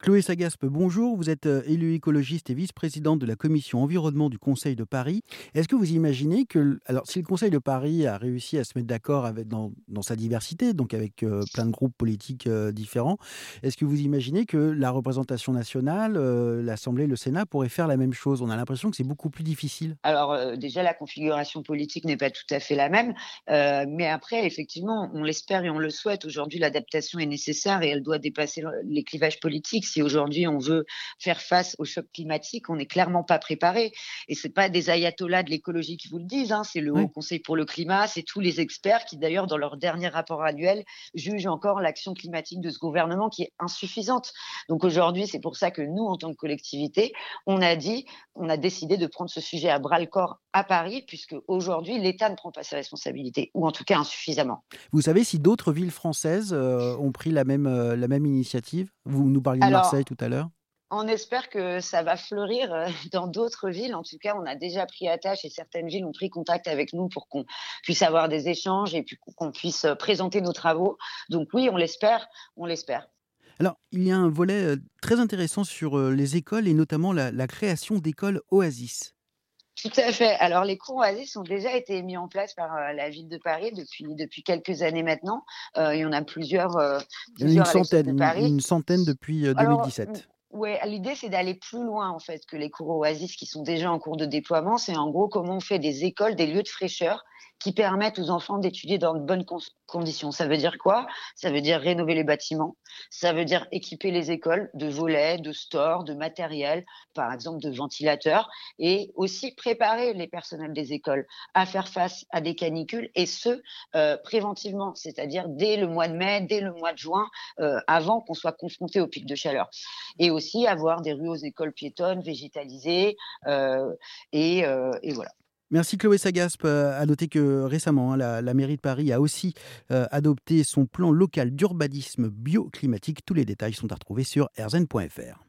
Chloé Sagaspe, bonjour. Vous êtes euh, élue écologiste et vice-présidente de la commission environnement du Conseil de Paris. Est-ce que vous imaginez que, alors, si le Conseil de Paris a réussi à se mettre d'accord avec dans, sa diversité, donc avec euh, plein de groupes politiques euh, différents, est-ce que vous imaginez que la représentation nationale, l'Assemblée, le Sénat pourraient faire la même chose? On a l'impression que c'est beaucoup plus difficile. Alors déjà, la configuration politique n'est pas tout à fait la même, mais après, effectivement, on l'espère et on le souhaite. Aujourd'hui, l'adaptation est nécessaire et elle doit dépasser les clivages politiques si aujourd'hui on veut faire face au choc climatique, on n'est clairement pas préparé. Et c'est pas des ayatollahs de l'écologie qui vous le disent, hein, c'est le oui. Haut Conseil pour le climat, c'est tous les experts qui d'ailleurs dans leur dernier rapport annuel jugent encore l'action climatique de ce gouvernement qui est insuffisante. Donc aujourd'hui, c'est pour ça que nous, en tant que collectivité, on a dit, on a décidé de prendre ce sujet à bras le corps à Paris, puisque aujourd'hui l'État ne prend pas ses responsabilités, ou en tout cas insuffisamment. Vous savez si d'autres villes françaises euh, ont pris la même, euh, la même initiative? Vous nous parliez de Alors, Marseille tout à l'heure. On espère que ça va fleurir euh, dans d'autres villes. En tout cas, on a déjà pris attache et certaines villes ont pris contact avec nous pour qu'on puisse avoir des échanges et puis qu'on puisse présenter nos travaux. Donc oui, on l'espère, on l'espère. Alors, il y a un volet très intéressant sur les écoles et notamment la, la création d'écoles Oasis. Tout à fait. Alors, les cours Oasis ont déjà été mis en place par euh, la ville de Paris depuis, depuis quelques années maintenant. Euh, il y en a plusieurs. Euh, plusieurs une, centaine, de Paris. une centaine depuis 2017. Alors, oui, l'idée c'est d'aller plus loin en fait que les cours Oasis qui sont déjà en cours de déploiement. C'est en gros comment on fait des écoles, des lieux de fraîcheur qui permettent aux enfants d'étudier dans de bonnes conditions. Ça veut dire quoi? Ça veut dire rénover les bâtiments, ça veut dire équiper les écoles de volets, de stores, de matériel, par exemple de ventilateurs, et aussi préparer les personnels des écoles à faire face à des canicules, et ce, euh, préventivement, c'est-à-dire dès le mois de mai, dès le mois de juin, euh, avant qu'on soit confronté au pic de chaleur. Aussi avoir des rues aux écoles piétonnes, végétalisées, euh, voilà. Merci Chloé Sagaspe. À noter que récemment, hein, la, mairie de Paris a aussi euh, adopté son plan local d'urbanisme bioclimatique. Tous les détails sont à retrouver sur rzn.fr.